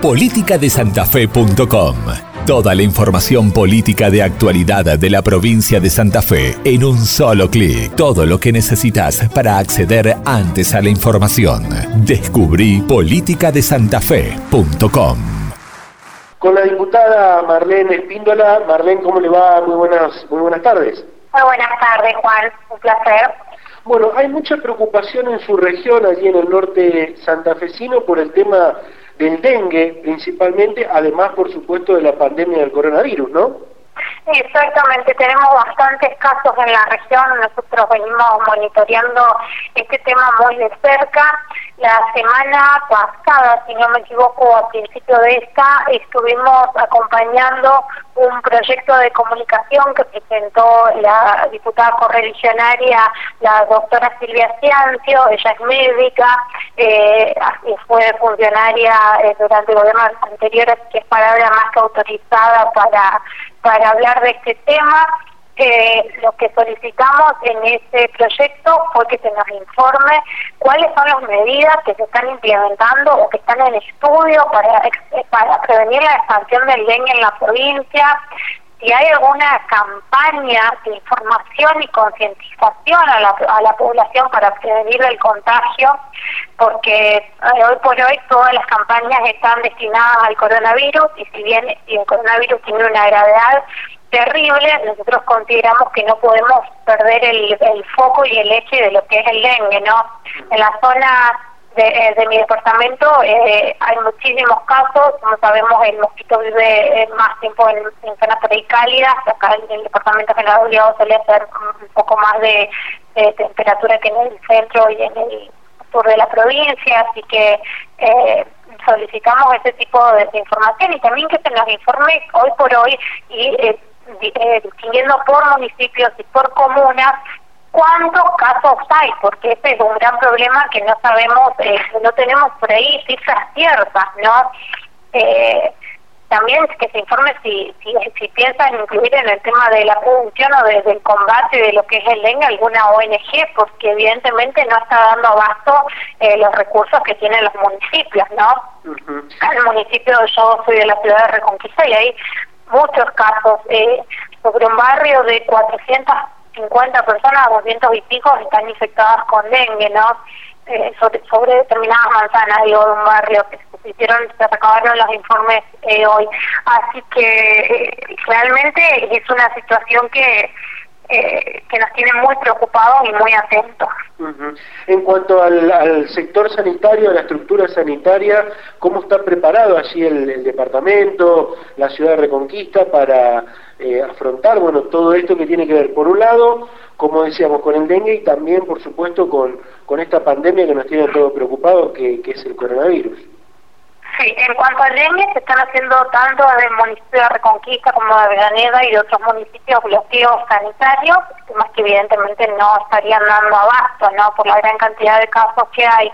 politicadesantafe.com. Toda la información política de actualidad de la provincia de Santa Fe en un solo clic. Todo lo que necesitas para acceder antes a la información. Descubrí politicadesantafe.com. Con la diputada Marlene Espíndola. Marlene, ¿cómo le va? Muy buenas, muy buenas tardes. Muy buenas tardes, Juan. Un placer. Bueno, hay mucha preocupación en su región, allí en el norte santafesino, por el tema del dengue principalmente, además, por supuesto, de la pandemia del coronavirus, ¿no? Exactamente, tenemos bastantes casos en la región, nosotros venimos monitoreando este tema muy de cerca. La semana pasada, si no me equivoco, a principio de esta, estuvimos acompañando un proyecto de comunicación que presentó la diputada correligionaria, la doctora Silvia Ciancio, ella es médica, eh, fue funcionaria eh, durante el gobierno anterior, así que es palabra más que autorizada para, para hablar de este tema. Eh, lo que solicitamos en este proyecto fue que se nos informe cuáles son las medidas que se están implementando o que están en estudio para, para prevenir la expansión del dengue en la provincia, si hay alguna campaña de información y concientización a la, a la población para prevenir el contagio, porque eh, hoy por hoy todas las campañas están destinadas al coronavirus y si bien el coronavirus tiene una gravedad terrible, nosotros consideramos que no podemos perder el, el foco y el eje de lo que es el dengue, ¿no? En la zona de, eh, de mi departamento eh, hay muchísimos casos, como sabemos el mosquito vive eh, más tiempo en, zonas cálidas, acá en el departamento general Obligado suele ser un poco más de, de, temperatura que en el centro y en el sur de la provincia, así que eh, solicitamos ese tipo de, información y también que se nos informe hoy por hoy y eh, eh, distinguiendo por municipios y por comunas cuántos casos hay, porque ese es un gran problema que no sabemos, eh, no tenemos por ahí cifras ciertas, ¿no? Eh, también que se informe si, si, si piensan incluir en el tema de la prevención o de, del combate de lo que es el dengue alguna ONG, porque evidentemente no está dando abasto eh, los recursos que tienen los municipios, ¿no? El municipio, yo soy de la ciudad de Reconquista y hay muchos casos eh, sobre un barrio de 450 personas, 200 y pico están infectadas con dengue, ¿no? Eh, sobre, determinadas manzanas, digo, de un barrio que se hicieron, se recabaron los informes eh, hoy. Así que eh, realmente es una situación que que nos tiene muy preocupados y muy atentos. En cuanto al, sector sanitario, a la estructura sanitaria, ¿cómo está preparado allí el, departamento, la ciudad de Reconquista para eh, afrontar bueno todo esto que tiene que ver, por un lado, como decíamos, con el dengue y también, por supuesto, con, con esta pandemia que nos tiene todos preocupados, que es el coronavirus? Sí, en cuanto al dengue, se están haciendo tanto del municipio de Reconquista como de Avellaneda y de otros municipios bloqueos sanitarios, más que evidentemente no estarían dando abasto, ¿no? Por la gran cantidad de casos que hay.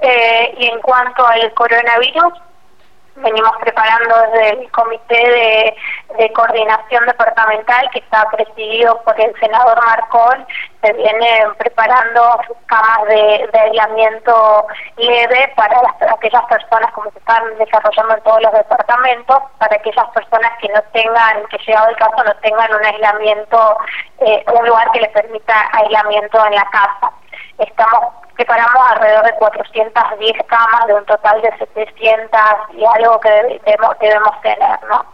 Eh, y en cuanto al coronavirus, venimos preparando desde el comité de, coordinación departamental que está presidido por el senador Marcón, se viene preparando camas de, aislamiento leve para aquellas personas, como se están desarrollando en todos los departamentos, para aquellas personas que no tengan, que llegado el caso no tengan un aislamiento, eh, un lugar que les permita aislamiento en la casa. Estamos preparamos alrededor de 410 camas de un total de 700 y algo que debemos, debemos tener, ¿no?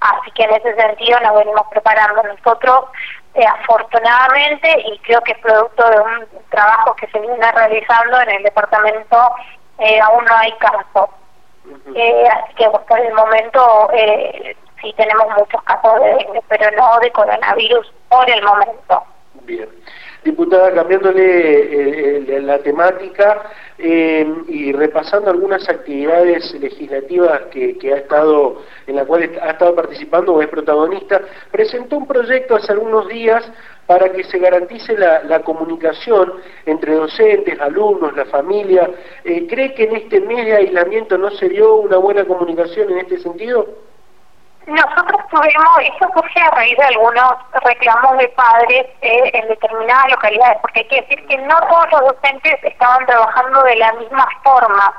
Así que en ese sentido nos venimos preparando nosotros, eh, afortunadamente, y creo que es producto de un trabajo que se viene realizando en el departamento, eh, aún no hay casos. eh, así que por el momento eh, sí tenemos muchos casos de pero no de coronavirus por el momento. Bien. Diputada, cambiándole eh, eh, la temática eh, y repasando algunas actividades legislativas que, ha estado, en las cuales ha estado participando o es protagonista, presentó un proyecto hace algunos días para que se garantice la, la comunicación entre docentes, alumnos, la familia. ¿Cree que en este mes de aislamiento no se dio una buena comunicación en este sentido? Nosotros tuvimos, eso surge a raíz de algunos reclamos de padres eh, en determinadas localidades, porque hay que decir que no todos los docentes estaban trabajando de la misma forma.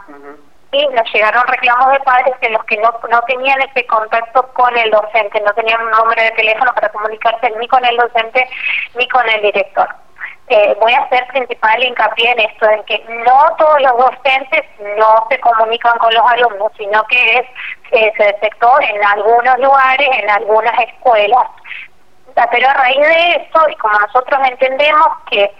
y nos llegaron reclamos de padres en los que no, no tenían ese contacto con el docente, no tenían un número de teléfono para comunicarse ni con el docente ni con el director. Eh, voy a hacer principal hincapié en esto, en que no todos los docentes no se comunican con los alumnos, sino que es eh, se detectó en algunos lugares, en algunas escuelas. Pero a raíz de eso, y como nosotros entendemos que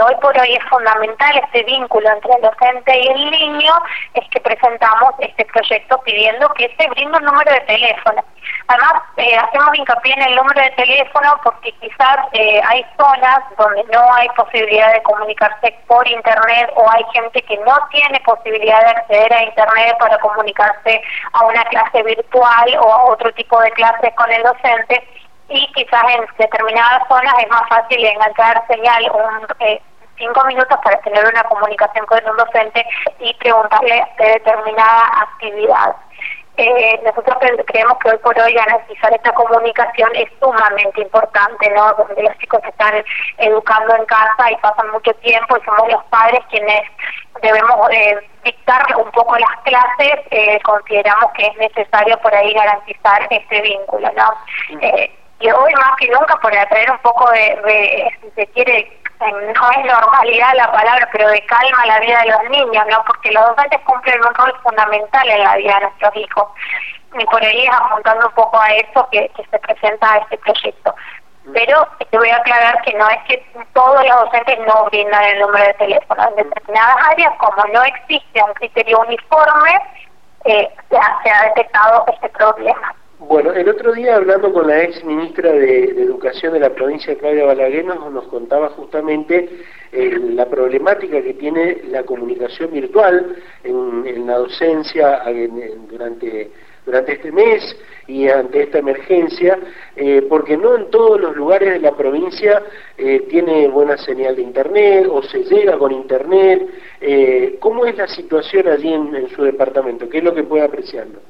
hoy por hoy es fundamental este vínculo entre el docente y el niño, es que presentamos este proyecto pidiendo que se brinde un número de teléfono. Además, eh, hacemos hincapié en el número de teléfono porque quizás eh, hay zonas donde no hay posibilidad de comunicarse por Internet o hay gente que no tiene posibilidad de acceder a Internet para comunicarse a una clase virtual o a otro tipo de clases con el docente y quizás en determinadas zonas es más fácil enganchar señal un, eh, cinco minutos para tener una comunicación con un docente y preguntarle de determinada actividad. Eh, nosotros creemos que hoy por hoy garantizar esta comunicación es sumamente importante, ¿no? Donde los chicos están educando en casa y pasan mucho tiempo y somos los padres quienes debemos eh, dictar un poco las clases, eh, consideramos que es necesario por ahí garantizar este vínculo, ¿no? Eh, y hoy más que nunca por atraer un poco de, si se quiere, no es normalidad la palabra, pero de calma la vida de los niños, ¿no? Porque los docentes cumplen un rol fundamental en la vida de nuestros hijos. Y por ahí es apuntando un poco a eso que, se presenta este proyecto. Pero te voy a aclarar que no es que todos los docentes no brindan el número de teléfono. En determinadas áreas, como no existe un criterio uniforme, eh, se ha detectado este problema. Bueno, el otro día hablando con la ex ministra de, Educación de la provincia Claudia Balaguer nos, contaba justamente eh, la problemática que tiene la comunicación virtual en, la docencia durante, durante este mes y ante esta emergencia, eh, porque no en todos los lugares de la provincia eh, tiene buena señal de Internet o se llega con Internet. ¿Cómo es la situación allí en, en su departamento? ¿Qué es lo que puede apreciarlo?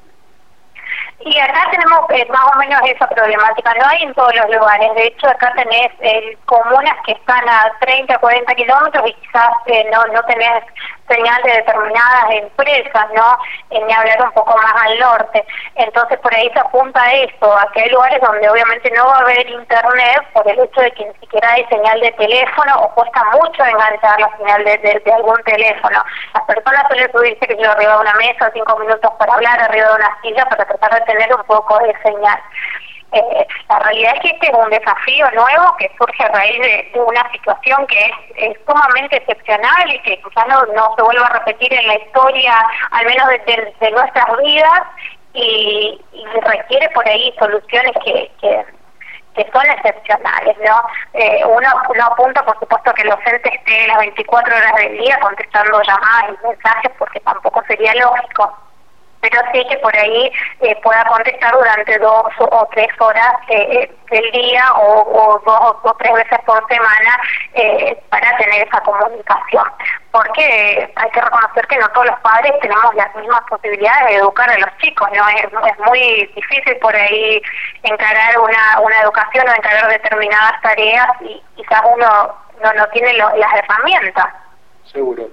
Y acá tenemos eh, más o menos esa problemática, no hay en todos los lugares, de hecho acá tenés eh, comunas que están a 30, 40 kilómetros y quizás eh, no, no tenés señal de determinadas empresas, ¿no? ni hablar un poco más al norte. Entonces por ahí se apunta a eso, a que hay lugares donde obviamente no va a haber internet por el hecho de que ni siquiera hay señal de teléfono o cuesta mucho enganchar la señal de, algún teléfono. Las personas suelen subirse que yo arriba de una mesa, cinco minutos para hablar, arriba de una silla para tratar de tener un poco de señal. Eh, la realidad es que este es un desafío nuevo que surge a raíz de, una situación que es, sumamente excepcional y que quizás no, no, se vuelva a repetir en la historia, al menos de, nuestras vidas, y, requiere por ahí soluciones que, que, son excepcionales, ¿no? Eh, uno, uno apunta, por supuesto, que el docente esté las 24 horas del día contestando llamadas y mensajes, porque tampoco sería lógico pero sí que por ahí eh, pueda contestar durante dos o tres horas eh, eh, del día o, dos o tres veces por semana para tener esa comunicación. Porque hay que reconocer que no todos los padres tenemos las mismas posibilidades de educar a los chicos, ¿no? Es, muy difícil por ahí encarar una, una educación o encarar determinadas tareas y quizás uno no, no tiene las herramientas. Seguro.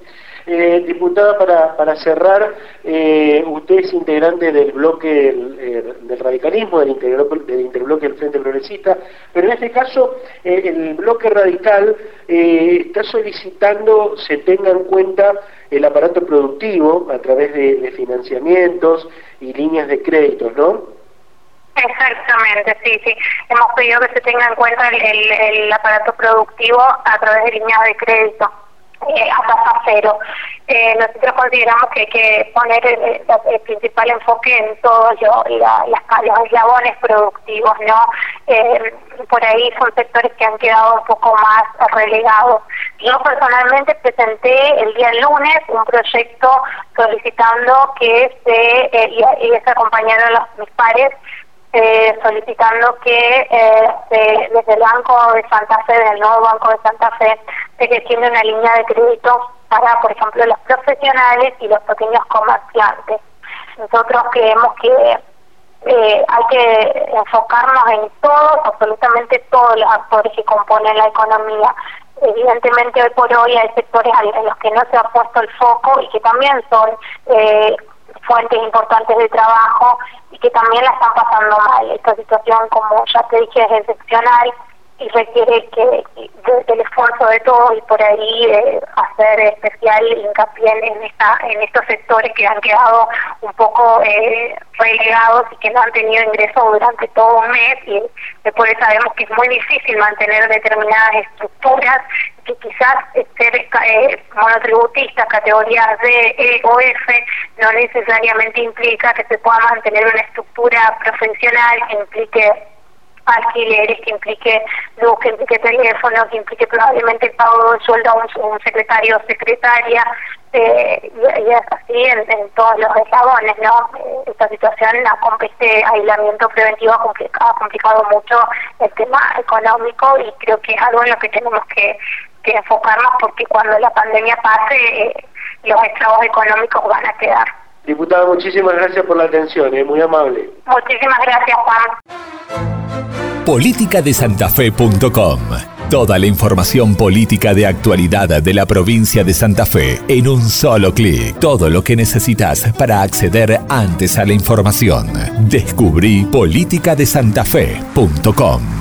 Eh, diputada, para, para cerrar, eh, usted es integrante del bloque eh, del radicalismo, del, interbloque del Frente Progresista, pero en este caso eh, el bloque radical está solicitando se tenga en cuenta el aparato productivo a través de, financiamientos y líneas de créditos, ¿no? Exactamente, sí, sí. Hemos pedido que se tenga en cuenta el, el aparato productivo a través de líneas de crédito eh, a tasa cero. Eh, nosotros consideramos que hay que poner el, principal enfoque en todos los eslabones productivos, ¿no? Eh, por ahí son sectores que han quedado un poco más relegados. Yo personalmente presenté el día lunes un proyecto solicitando que se, eh, y, y se acompañaron los, mis pares, eh, solicitando que eh, desde el Banco de Santa Fe, del nuevo Banco de Santa Fe, se gestione una línea de crédito para, por ejemplo, los profesionales y los pequeños comerciantes. Nosotros creemos que eh, hay que enfocarnos en todos, absolutamente todos los actores que componen la economía. evidentemente hoy por hoy hay sectores en los que no se ha puesto el foco y que también son eh, fuentes importantes de trabajo que también la están pasando mal. Esta situación, como ya te dije, es excepcional y requiere que del esfuerzo de todos y por ahí eh, hacer especial hincapié en esta en estos sectores que han quedado un poco eh, relegados y que no han tenido ingresos durante todo un mes y después sabemos que es muy difícil mantener determinadas estructuras que quizás ser eh, monotributistas categorías D, E o F no necesariamente implica que se pueda mantener una estructura profesional que implique alquileres, que implique luz, que implique teléfono, que implique probablemente el pago de sueldo a un, secretario o secretaria, eh, y, es así en, todos los eslabones, ¿no? Esta situación, este aislamiento preventivo ha complicado, mucho el tema económico y creo que es algo en lo que tenemos que, enfocarnos porque cuando la pandemia pase eh, los estragos económicos van a quedar. Diputada, muchísimas gracias por la atención, es muy amable. Muchísimas gracias, Juan politicadesantafe.com. Toda la información política de actualidad de la provincia de Santa Fe en un solo clic. Todo lo que necesitas para acceder antes a la información. Descubrí politicadesantafe.com.